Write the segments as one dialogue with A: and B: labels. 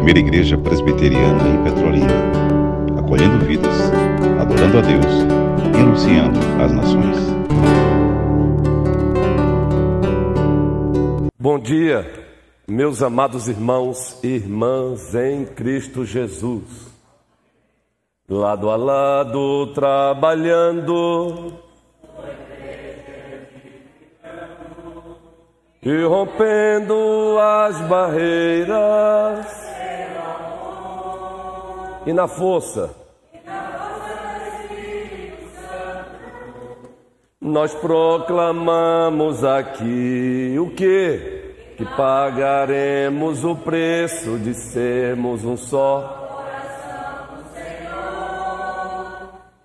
A: primeira igreja presbiteriana em Petrolina, acolhendo vidas, adorando a Deus e anunciando às nações.
B: Bom dia, meus amados irmãos e irmãs em Cristo Jesus. Lado a lado, trabalhando e rompendo as barreiras e na força. Nós proclamamos aqui o que? Que pagaremos o preço de sermos um só.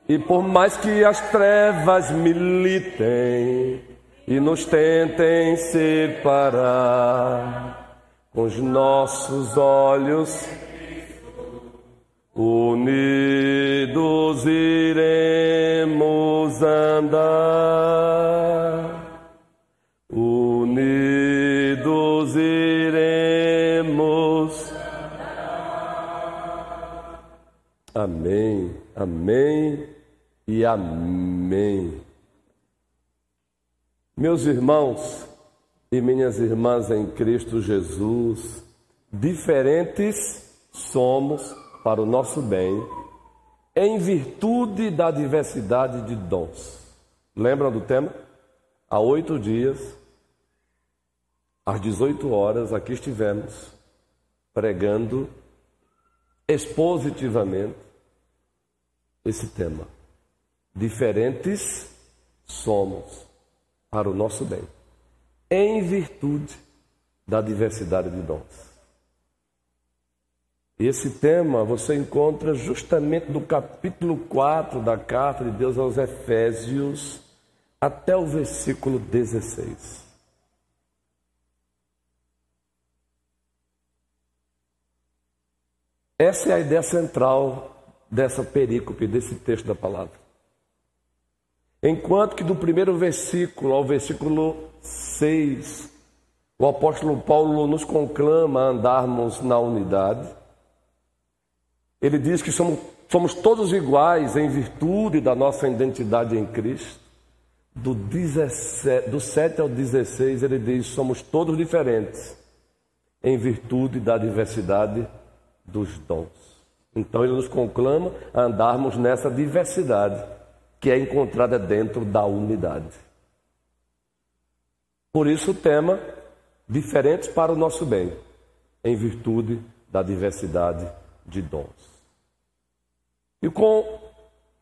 B: E por mais que as trevas militem, e nos tentem separar com os nossos olhos unidos iremos andar. Unidos iremos. Amém amém e amém. Meus irmãos e minhas irmãs em Cristo Jesus, diferentes somos para o nosso bem, em virtude da diversidade de dons. Lembram do tema? Há oito dias, às 18 horas, aqui estivemos pregando expositivamente esse tema. Diferentes somos para o nosso bem, em virtude da diversidade de dons. Esse tema você encontra justamente no capítulo 4 da carta de Deus aos Efésios, até o versículo 16. Essa é a ideia central dessa perícope, desse texto da palavra. Enquanto que do primeiro versículo ao versículo 6, o apóstolo Paulo nos conclama a andarmos na unidade. Ele diz que somos, somos todos iguais em virtude da nossa identidade em Cristo. Do, 17, do 7 ao 16, ele diz: somos todos diferentes em virtude da diversidade dos dons. Então, ele nos conclama a andarmos nessa diversidade que é encontrada dentro da unidade. Por isso o tema diferentes para o nosso bem, em virtude da diversidade de dons. E com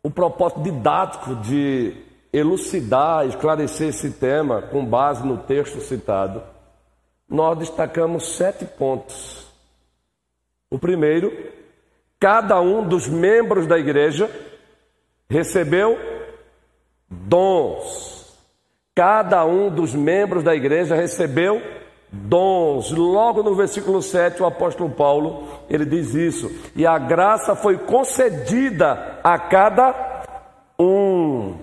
B: o propósito didático de elucidar, esclarecer esse tema com base no texto citado, nós destacamos sete pontos. O primeiro, cada um dos membros da igreja recebeu dons. Cada um dos membros da igreja recebeu dons. Logo no versículo 7, o apóstolo Paulo, ele diz isso. E a graça foi concedida a cada um.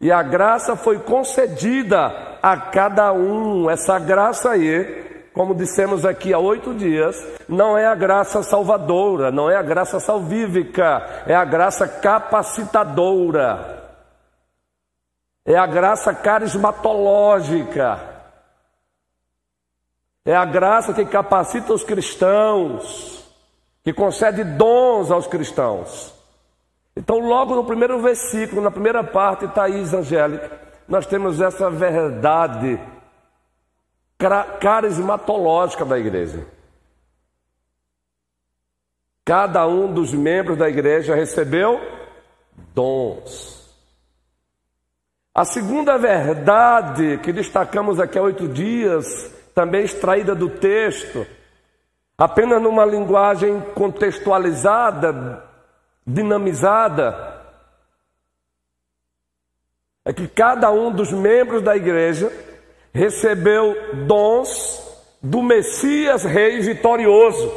B: E a graça foi concedida a cada um. Essa graça aí, como dissemos aqui há oito dias, não é a graça salvadora, não é a graça salvífica, é a graça capacitadora é a graça carismatológica, é a graça que capacita os cristãos, que concede dons aos cristãos. Então, logo no primeiro versículo, na primeira parte, Thaís Angélica, nós temos essa verdade carismatológica da igreja. Cada um dos membros da igreja recebeu dons. A segunda verdade que destacamos aqui há oito dias, também extraída do texto, apenas numa linguagem contextualizada, dinamizada, é que cada um dos membros da igreja recebeu dons do Messias Rei vitorioso.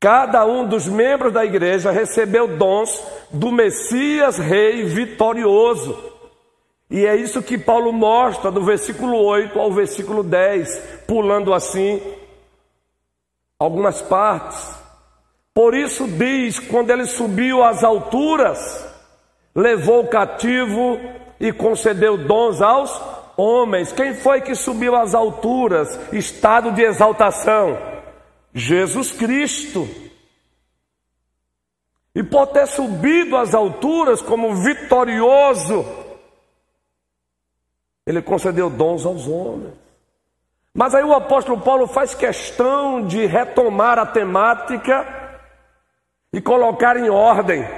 B: Cada um dos membros da igreja recebeu dons do Messias Rei vitorioso. E é isso que Paulo mostra do versículo 8 ao versículo 10, pulando assim algumas partes. Por isso diz, quando ele subiu às alturas, levou o cativo e concedeu dons aos homens. Quem foi que subiu às alturas? Estado de exaltação. Jesus Cristo. E por ter subido às alturas como vitorioso, ele concedeu dons aos homens. Mas aí o apóstolo Paulo faz questão de retomar a temática e colocar em ordem.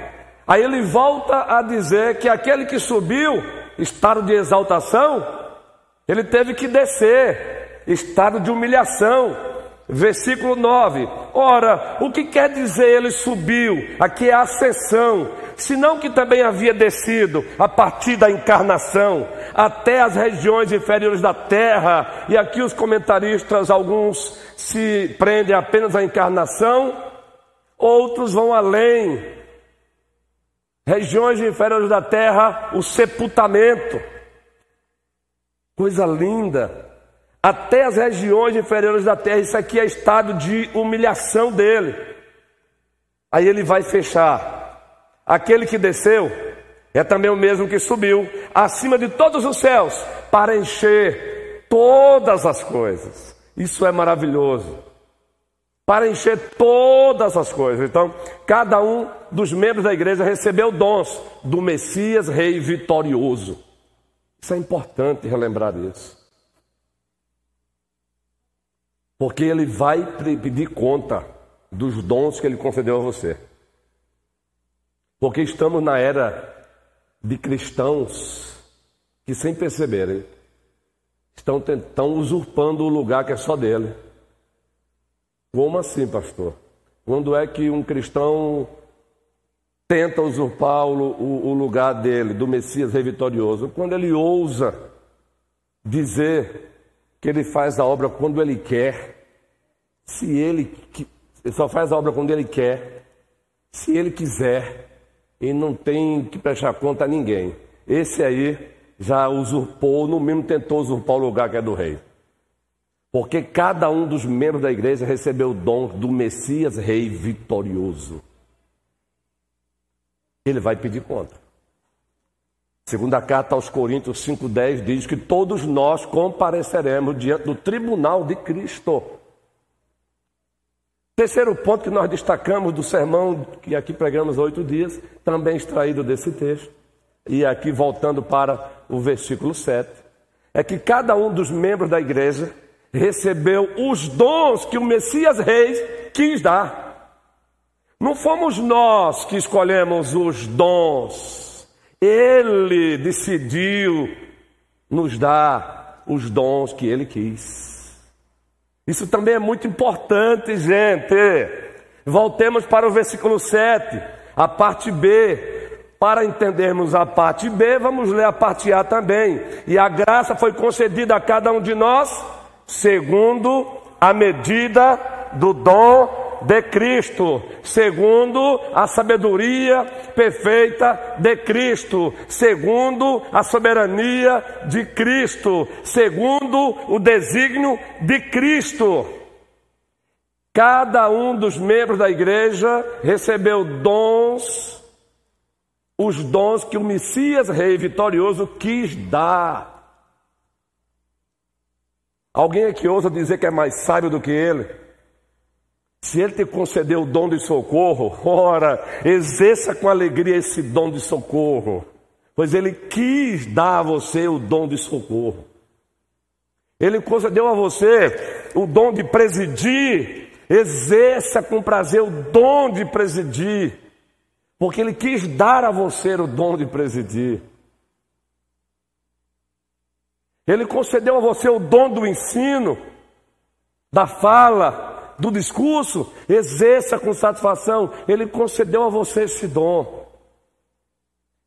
B: Aí ele volta a dizer que aquele que subiu, estado de exaltação, ele teve que descer, estado de humilhação. Versículo 9. Ora, o que quer dizer ele subiu? Aqui é a ascensão, senão que também havia descido a partir da encarnação até as regiões inferiores da terra. E aqui os comentaristas, alguns se prendem apenas à encarnação, outros vão além. Regiões inferiores da terra, o sepultamento. Coisa linda até as regiões inferiores da terra. Isso aqui é estado de humilhação dele. Aí ele vai fechar. Aquele que desceu é também o mesmo que subiu acima de todos os céus para encher todas as coisas. Isso é maravilhoso. Para encher todas as coisas. Então, cada um dos membros da igreja recebeu dons do Messias Rei vitorioso. Isso é importante relembrar isso. Porque ele vai pedir conta dos dons que ele concedeu a você. Porque estamos na era de cristãos que, sem perceberem, estão, usurpando o lugar que é só dele. Como assim, pastor? Quando é que um cristão tenta usurpar o, o, o lugar dele, do Messias rei vitorioso? Quando ele ousa dizer que ele faz a obra quando ele quer, se ele, ele só faz a obra quando ele quer, se ele quiser, e não tem que prestar conta a ninguém. Esse aí já usurpou, no mínimo tentou usurpar o lugar que é do rei. Porque cada um dos membros da igreja recebeu o dom do Messias Rei vitorioso. Ele vai pedir conta. Segunda carta aos Coríntios 5,10 diz que todos nós compareceremos diante do tribunal de Cristo. Terceiro ponto que nós destacamos do sermão que aqui pregamos oito dias, também extraído desse texto, e aqui voltando para o versículo 7, é que cada um dos membros da igreja recebeu os dons que o Messias Reis quis dar. Não fomos nós que escolhemos os dons, ele decidiu nos dar os dons que ele quis. Isso também é muito importante, gente. Voltemos para o versículo 7, a parte B. Para entendermos a parte B, vamos ler a parte A também. E a graça foi concedida a cada um de nós, segundo a medida do dom de Cristo, segundo a sabedoria perfeita de Cristo, segundo a soberania de Cristo, segundo o desígnio de Cristo. Cada um dos membros da igreja recebeu dons, os dons que o Messias Rei vitorioso quis dar. Alguém aqui ousa dizer que é mais sábio do que ele? Se Ele te concedeu o dom de socorro, ora, exerça com alegria esse dom de socorro, pois Ele quis dar a você o dom de socorro. Ele concedeu a você o dom de presidir, exerça com prazer o dom de presidir, porque Ele quis dar a você o dom de presidir. Ele concedeu a você o dom do ensino, da fala, do discurso, exerça com satisfação. Ele concedeu a você esse dom.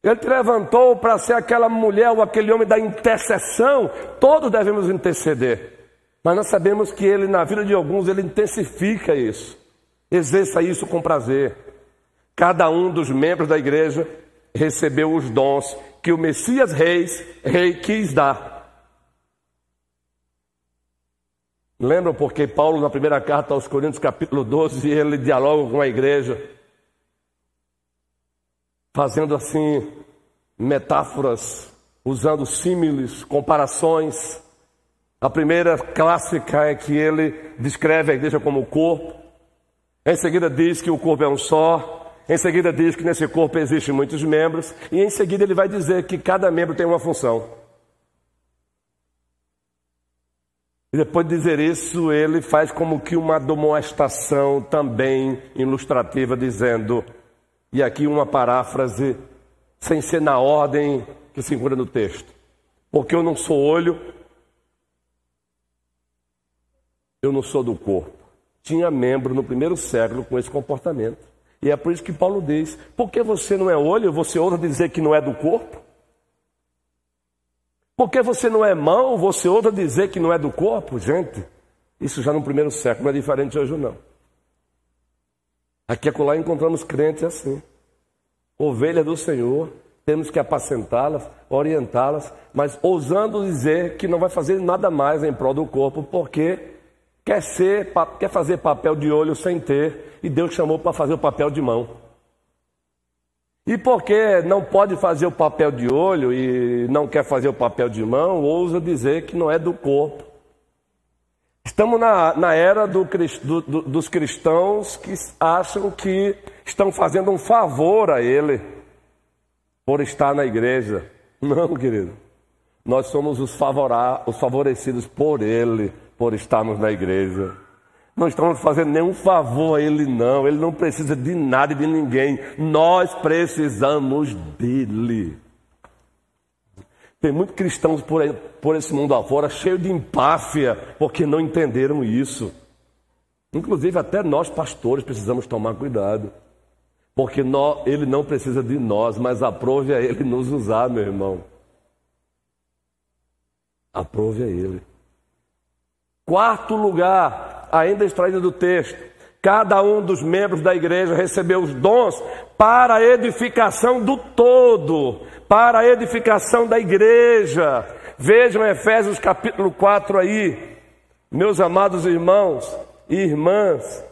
B: Ele te levantou para ser aquela mulher ou aquele homem da intercessão. Todos devemos interceder. Mas nós sabemos que ele, na vida de alguns, ele intensifica isso. Exerça isso com prazer. Cada um dos membros da igreja recebeu os dons que o Messias Reis, rei, quis dar. Lembram porque Paulo, na primeira carta aos Coríntios, capítulo 12, ele dialoga com a igreja, fazendo assim metáforas, usando símiles, comparações. A primeira clássica é que ele descreve a igreja como corpo. Em seguida diz que o corpo é um só. Em seguida diz que nesse corpo existem muitos membros. E em seguida ele vai dizer que cada membro tem uma função. E depois de dizer isso, ele faz como que uma demonstração também ilustrativa, dizendo, e aqui uma paráfrase, sem ser na ordem que se encontra no texto. Porque eu não sou olho, eu não sou do corpo. Tinha membro no primeiro século com esse comportamento. E é por isso que Paulo diz: porque você não é olho, você ousa dizer que não é do corpo? Porque você não é mão, você ousa dizer que não é do corpo? Gente, isso já no primeiro século não é diferente hoje não. Aqui e acolá encontramos crentes assim. Ovelha do Senhor, temos que apacentá-las, orientá-las, mas ousando dizer que não vai fazer nada mais em prol do corpo, porque quer, ser, quer fazer papel de olho sem ter, e Deus chamou para fazer o papel de mão. E porque não pode fazer o papel de olho e não quer fazer o papel de mão, ousa dizer que não é do corpo. Estamos na, na era do, do, do, dos cristãos que acham que estão fazendo um favor a ele por estar na igreja. Não, querido. Nós somos os, favora, os favorecidos por ele por estarmos na igreja. Não estamos fazendo nenhum favor a Ele, não. Ele não precisa de nada e de ninguém. Nós precisamos dele. Tem muitos cristãos por, aí, por esse mundo afora, cheio de empáfia, porque não entenderam isso. Inclusive, até nós, pastores, precisamos tomar cuidado. Porque nós, ele não precisa de nós, mas aprove a ele nos usar, meu irmão. Aprove a ele. Quarto lugar, ainda extraída do texto. Cada um dos membros da igreja recebeu os dons para a edificação do todo, para a edificação da igreja. Vejam Efésios capítulo 4 aí, meus amados irmãos e irmãs,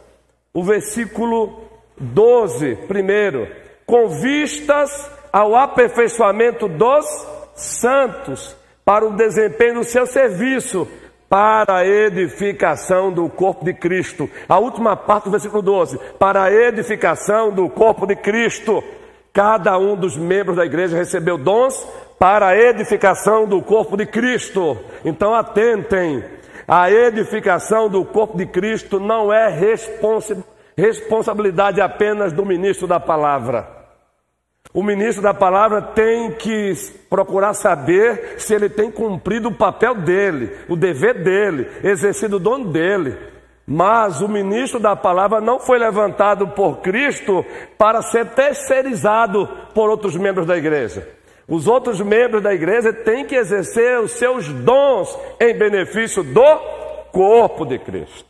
B: o versículo 12, primeiro, com vistas ao aperfeiçoamento dos santos, para o desempenho do seu serviço para a edificação do corpo de Cristo. A última parte do versículo 12, para a edificação do corpo de Cristo. Cada um dos membros da igreja recebeu dons para a edificação do corpo de Cristo. Então atentem, a edificação do corpo de Cristo não é responsabilidade apenas do ministro da palavra. O ministro da palavra tem que procurar saber se ele tem cumprido o papel dele, o dever dele, exercido o dom dele. Mas o ministro da palavra não foi levantado por Cristo para ser terceirizado por outros membros da igreja. Os outros membros da igreja têm que exercer os seus dons em benefício do corpo de Cristo.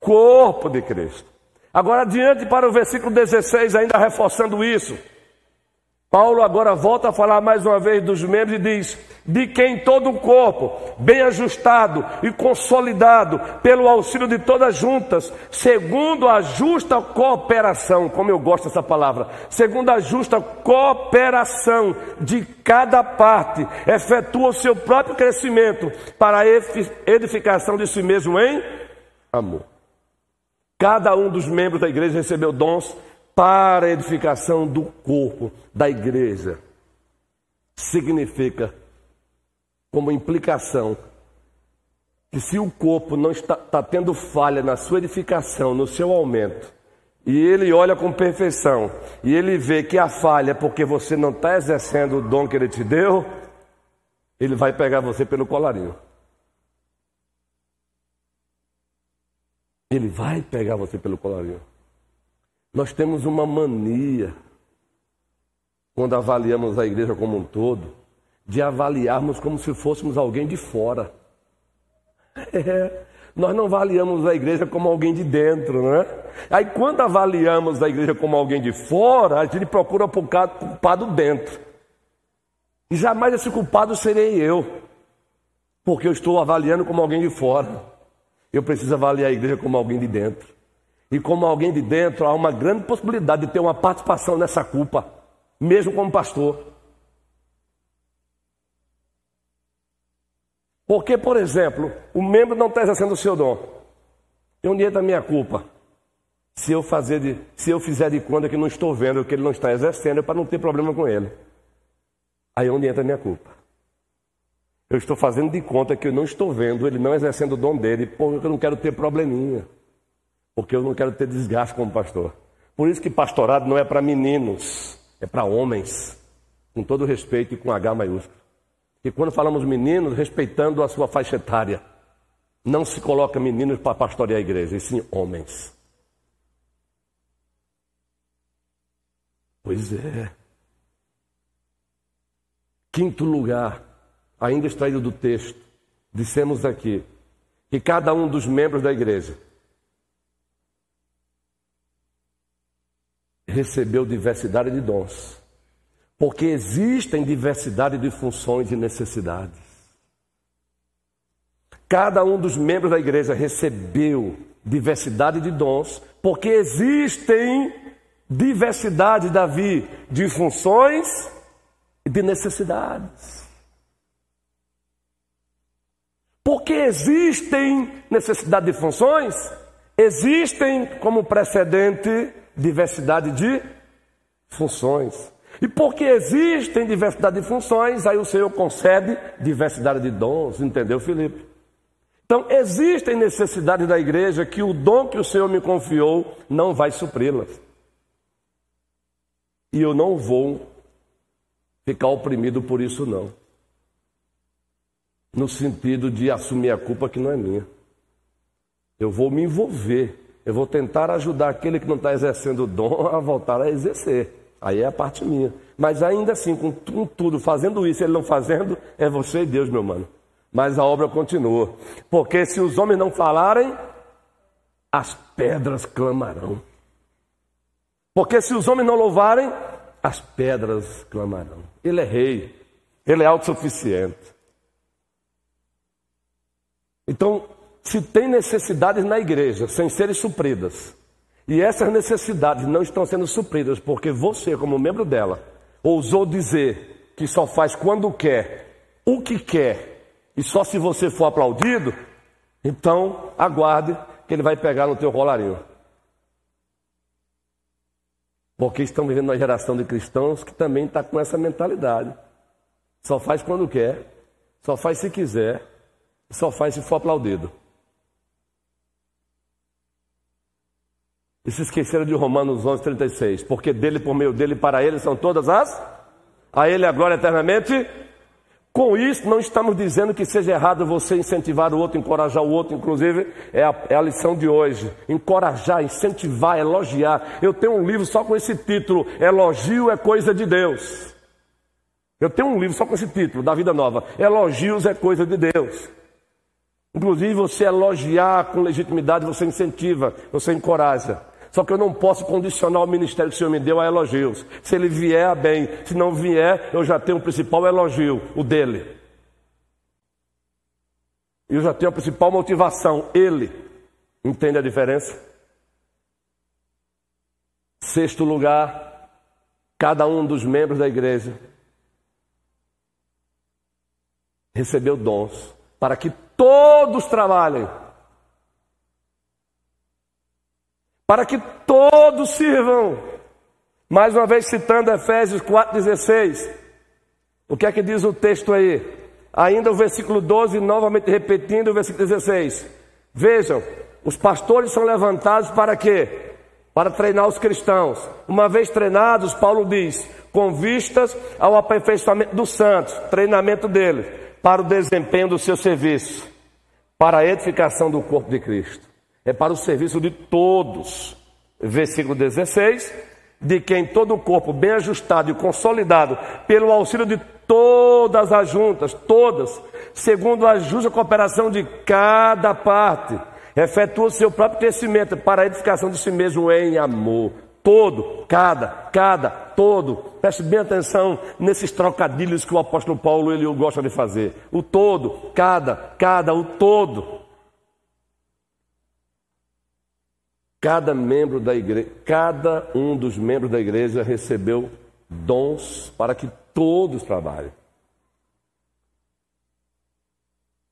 B: Corpo de Cristo. Agora, adiante para o versículo 16, ainda reforçando isso. Paulo agora volta a falar mais uma vez dos membros e diz: De quem todo o corpo, bem ajustado e consolidado pelo auxílio de todas juntas, segundo a justa cooperação, como eu gosto dessa palavra, segundo a justa cooperação de cada parte, efetua o seu próprio crescimento para a edificação de si mesmo em amor. Cada um dos membros da igreja recebeu dons para a edificação do corpo da igreja. Significa, como implicação, que se o corpo não está, está tendo falha na sua edificação, no seu aumento, e ele olha com perfeição, e ele vê que a falha é porque você não está exercendo o dom que ele te deu, ele vai pegar você pelo colarinho. Ele vai pegar você pelo colarinho. Nós temos uma mania, quando avaliamos a igreja como um todo, de avaliarmos como se fôssemos alguém de fora. É, nós não avaliamos a igreja como alguém de dentro, não é? Aí quando avaliamos a igreja como alguém de fora, a gente procura o culpado dentro. E jamais esse culpado serei eu. Porque eu estou avaliando como alguém de fora. Eu preciso avaliar a igreja como alguém de dentro. E como alguém de dentro, há uma grande possibilidade de ter uma participação nessa culpa, mesmo como pastor. Porque, por exemplo, o membro não está exercendo o seu dom. E onde entra a minha culpa? Se eu, fazer de, se eu fizer de conta que não estou vendo que ele não está exercendo, é para não ter problema com ele. Aí é onde entra a minha culpa. Eu estou fazendo de conta que eu não estou vendo ele não exercendo o dom dele, porque eu não quero ter probleminha. Porque eu não quero ter desgaste como pastor. Por isso que pastorado não é para meninos, é para homens. Com todo respeito e com H maiúsculo. E quando falamos meninos, respeitando a sua faixa etária. Não se coloca meninos para pastorear a igreja, e sim homens. Pois é. Quinto lugar, ainda extraído do texto, dissemos aqui que cada um dos membros da igreja recebeu diversidade de dons, porque existem diversidade de funções e necessidades. Cada um dos membros da igreja recebeu diversidade de dons, porque existem diversidade, Davi, de funções e de necessidades. Porque existem necessidade de funções, existem como precedente diversidade de funções. E porque existem diversidade de funções, aí o Senhor concede diversidade de dons, entendeu, Felipe? Então, existem necessidades da igreja que o dom que o Senhor me confiou não vai supri-las. E eu não vou ficar oprimido por isso, não no sentido de assumir a culpa que não é minha. Eu vou me envolver, eu vou tentar ajudar aquele que não está exercendo o dom a voltar a exercer. Aí é a parte minha. Mas ainda assim, com, tudo, fazendo isso, ele não fazendo, é você e Deus, meu mano. Mas a obra continua. Porque se os homens não falarem, as pedras clamarão. Porque se os homens não louvarem, as pedras clamarão. Ele é rei, ele é autossuficiente. Então, se tem necessidades na igreja sem serem supridas, e essas necessidades não estão sendo supridas porque você, como membro dela, ousou dizer que só faz quando quer, o que quer, e só se você for aplaudido, então aguarde que ele vai pegar no teu colarinho. Porque estamos vivendo uma geração de cristãos que também está com essa mentalidade. Só faz quando quer, só faz se quiser, só faz se for aplaudido. E se esqueceram de Romanos 11, 36. Porque dele, por meio dele, para ele são todas as. A ele a glória eternamente. Com isso, não estamos dizendo que seja errado você incentivar o outro, encorajar o outro, inclusive é a, é a, lição de hoje. Encorajar, incentivar, elogiar. Eu tenho um livro só com esse título: Elogio é coisa de Deus. Eu tenho um livro só com esse título, da Vida Nova: Elogios é coisa de Deus. Inclusive, você elogiar com legitimidade, você incentiva, você encoraja. Só que eu não posso condicionar o ministério que o Senhor me deu a elogios. Se ele vier, bem. Se não vier, eu já tenho o principal elogio, o dele. E eu já tenho a principal motivação, ele. Entende a diferença? Sexto lugar, cada um dos membros da igreja recebeu dons para que todos trabalhem, para que todos sirvam. Mais uma vez citando Efésios 4,16. O que é que diz o texto aí? Ainda o versículo 12, novamente repetindo o versículo 16. Vejam, os pastores são levantados para quê? Para treinar os cristãos. Uma vez treinados, Paulo diz, com vistas ao aperfeiçoamento dos santos, treinamento deles para o desempenho do seu serviço, para a edificação do corpo de Cristo. É para o serviço de todos. Versículo 16: de quem todo o corpo bem ajustado e consolidado pelo auxílio de todas as juntas, todas, segundo a justa cooperação de cada parte, efetua o seu próprio crescimento para a edificação de si mesmo em amor. Todo, cada, cada, todo. Preste bem atenção nesses trocadilhos que o apóstolo Paulo ele gosta de fazer. O todo, cada, cada, o todo. Cada membro da igreja, cada um dos membros da igreja recebeu dons para que todos trabalhem.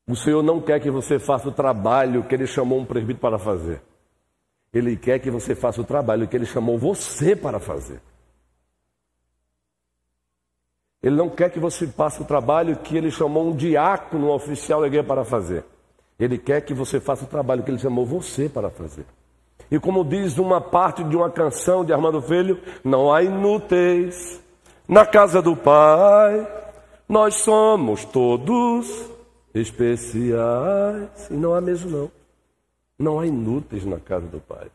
B: O Senhor não quer que você faça o trabalho que Ele chamou um presbítero para fazer. Ele quer que você faça o trabalho que Ele chamou você para fazer. Ele não quer que você faça o trabalho que Ele chamou um diácono, um oficial da igreja para fazer. Ele quer que você faça o trabalho que Ele chamou você para fazer. E como diz uma parte de uma canção de Armando Filho, não há inúteis na casa do Pai, nós somos todos especiais. E não há mesmo não. Não há inúteis na casa do Pai.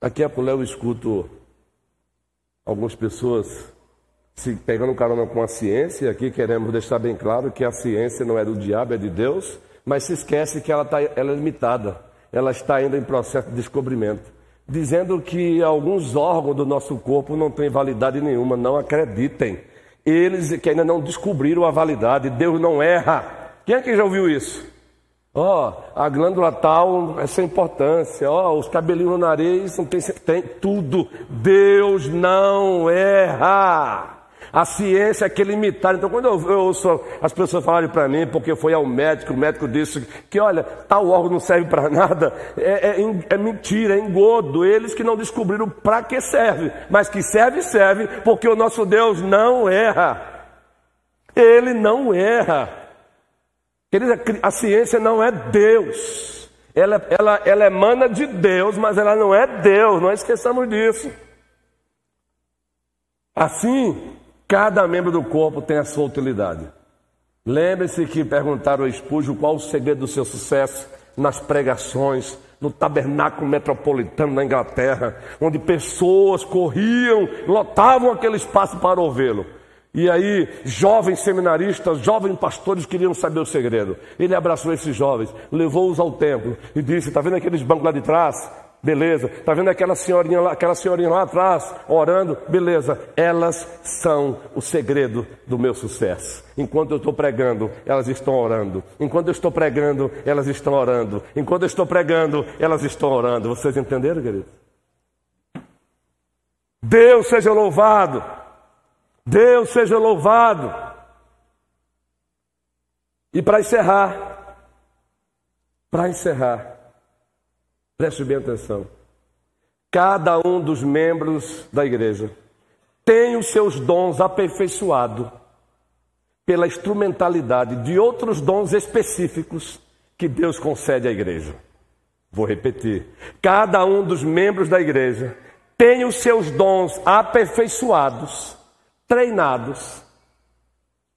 B: Aqui a Pulé eu escuto algumas pessoas se pegando carona com a ciência, aqui queremos deixar bem claro que a ciência não é do diabo, é de Deus, mas se esquece que ela, tá, ela é limitada, ela está ainda em processo de descobrimento, dizendo que alguns órgãos do nosso corpo não têm validade nenhuma, não acreditem. Eles que ainda não descobriram a validade, Deus não erra. Quem é que já ouviu isso? Ó, oh, a glândula tal é sem importância. Ó, oh, os cabelinhos no nariz não tem, tem tudo. Deus não erra. A ciência é que é limitada. Então, quando eu, eu ouço as pessoas falarem para mim, porque foi ao médico, o médico disse que, olha, tal órgão não serve para nada, é, é, é, mentira, é engodo. Eles que não descobriram para que serve, mas que serve, serve, porque o nosso Deus não erra. Ele não erra. Querida, a ciência não é Deus. Ela, ela, ela emana de Deus, mas ela não é Deus, não esqueçamos disso. Assim, Cada membro do corpo tem a sua utilidade. Lembre-se que perguntaram ao Espúgio qual o segredo do seu sucesso nas pregações, no tabernáculo metropolitano na Inglaterra, onde pessoas corriam, lotavam aquele espaço para ouvi-lo. E aí, jovens seminaristas, jovens pastores queriam saber o segredo. Ele abraçou esses jovens, levou-os ao templo e disse: Está vendo aqueles bancos lá de trás? Beleza. Está vendo aquela senhorinha, lá, aquela senhorinha lá atrás orando? Beleza. Elas são o segredo do meu sucesso. Enquanto eu estou pregando, elas estão orando. Enquanto eu estou pregando, elas estão orando. Enquanto eu estou pregando, elas estão orando. Vocês entenderam, querido? Deus seja louvado. Deus seja louvado. E para encerrar, para encerrar, Preste bem atenção. Cada um dos membros da igreja tem os seus dons aperfeiçoados pela instrumentalidade de outros dons específicos que Deus concede à igreja. Vou repetir. Cada um dos membros da igreja tem os seus dons aperfeiçoados, treinados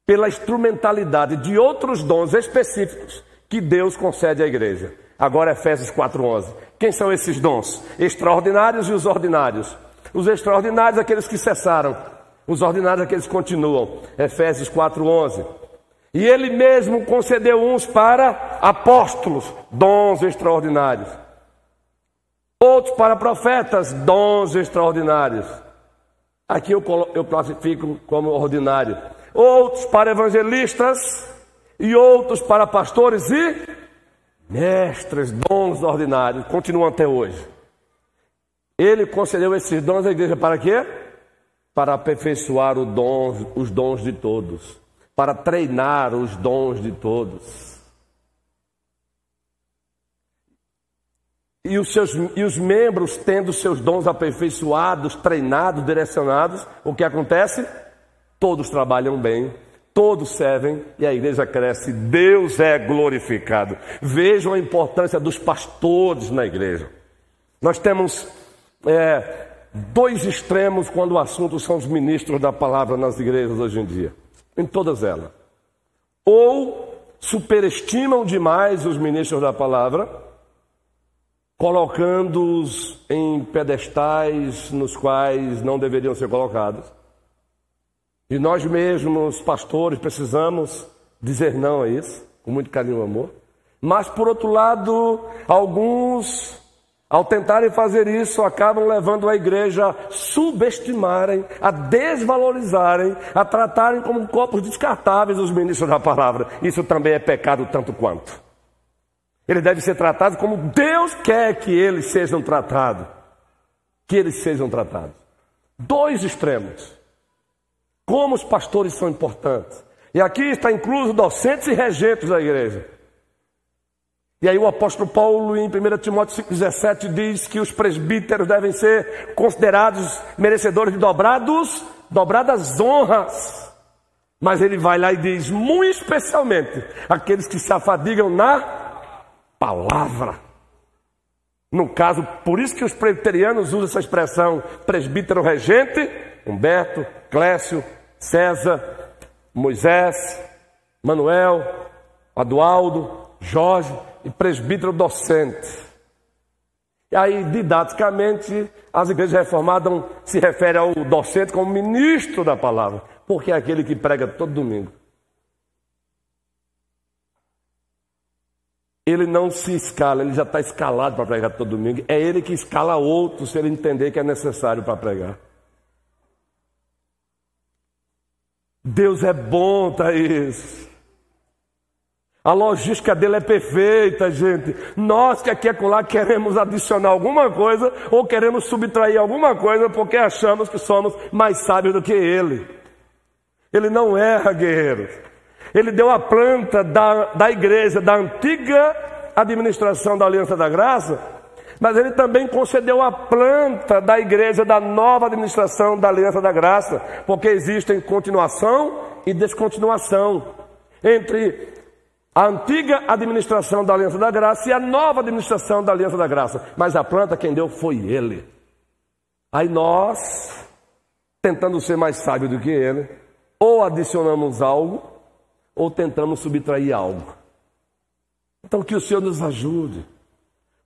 B: pela instrumentalidade de outros dons específicos que Deus concede à igreja. Agora Efésios 4:11. Quem são esses dons? Extraordinários e os ordinários. Os extraordinários aqueles que cessaram, os ordinários aqueles que continuam. Efésios 4:11. E ele mesmo concedeu uns para apóstolos, dons extraordinários. Outros para profetas, dons extraordinários. Aqui eu, eu classifico como ordinário. Outros para evangelistas e outros para pastores e mestres, dons ordinários, continuam até hoje. Ele concedeu esses dons à igreja para quê? Para aperfeiçoar os dons de todos, para treinar os dons de todos. E os, seus, e os membros, tendo seus dons aperfeiçoados, treinados, direcionados, o que acontece? Todos trabalham bem, todos servem e a igreja cresce, Deus é glorificado. Vejam a importância dos pastores na igreja. Nós temos é, dois extremos quando o assunto são os ministros da palavra nas igrejas hoje em dia, em todas elas. Ou superestimam demais os ministros da palavra, colocando-os em pedestais nos quais não deveriam ser colocados e nós mesmos, pastores, precisamos dizer não a isso, com muito carinho e amor. Mas, por outro lado, alguns Ao tentarem fazer isso, acabam levando a igreja a subestimarem, a desvalorizarem, a tratarem como corpos descartáveis os ministros da palavra. Isso também é pecado tanto quanto. Ele deve ser tratado como Deus quer que eles sejam tratados. Que eles sejam tratados. Dois extremos. Como os pastores são importantes. E aqui está incluso docentes e regentes da igreja. E aí o apóstolo Paulo, em 1 Timóteo 5,17, diz que os presbíteros devem ser considerados merecedores de dobrados, dobradas honras. Mas ele vai lá e diz, muito especialmente, aqueles que se afadigam na palavra. No caso, por isso que os presbiterianos usam essa expressão presbítero regente, Humberto, Clécio, César, Moisés, Manuel, Adualdo, Jorge, e presbítero docente. E aí, didaticamente, as igrejas reformadas se referem ao docente como ministro da palavra, porque é aquele que prega todo domingo. Ele não se escala, ele já está escalado para pregar todo domingo. É ele que escala outro se ele entender que é necessário para pregar. Deus é bom, Thaís. A logística dele é perfeita, gente. Nós que aqui e lá queremos adicionar alguma coisa ou queremos subtrair alguma coisa porque achamos que somos mais sábios do que ele. Ele não erra, guerreiros. Ele deu a planta da, da igreja, da antiga administração da Aliança da Graça, mas ele também concedeu a planta da igreja da nova administração da Aliança da Graça, porque existem continuação e descontinuação entre a antiga administração da Aliança da Graça e a nova administração da Aliança da Graça. Mas a planta quem deu foi ele. Aí nós, tentando ser mais sábio do que ele, ou adicionamos algo, ou tentamos subtrair algo. Então que o Senhor nos ajude.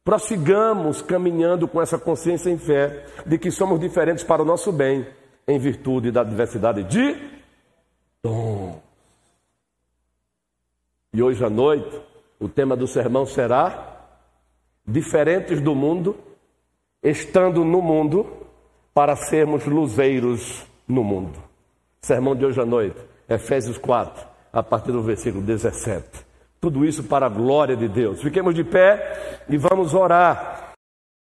B: Prossigamos caminhando com essa consciência em fé de que somos diferentes para o nosso bem, em virtude da diversidade de dom. E hoje à noite, o tema do sermão será Diferentes do mundo, estando no mundo, para sermos luzeiros no mundo. Sermão de hoje à noite, Efésios 4, a partir do versículo 17. Tudo isso para a glória de Deus. Fiquemos de pé e vamos orar